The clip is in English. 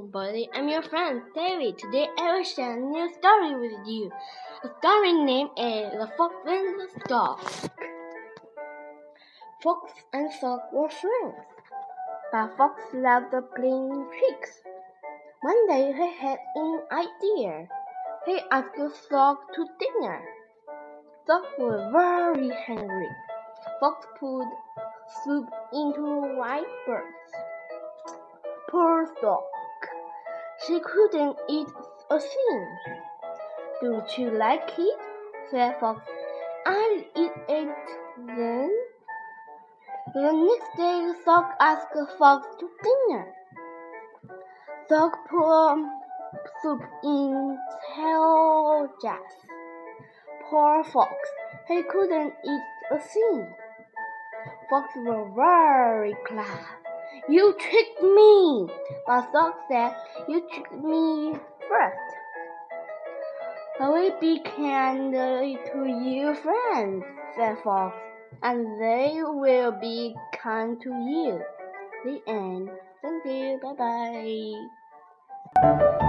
everybody. I'm your friend David. Today I will share a new story with you. The story name is The Fox and the Stork. Fox and Stork were friends, but Fox loved playing tricks. One day he had an idea. He asked Stork to dinner. Stork was very hungry. Fox put soup into white birds. Poor Stork. She couldn't eat a thing. Don't you like it? said Fox. I'll eat it then. The next day, Stork asked Fox to dinner. Stork poured soup in tail jars. Poor Fox, he couldn't eat a thing. Fox was very glad. You tricked me! But Stork said, You tricked me first. Will be kind to you, friends, said Fox, and they will be kind to you. The end. Thank you. Bye bye.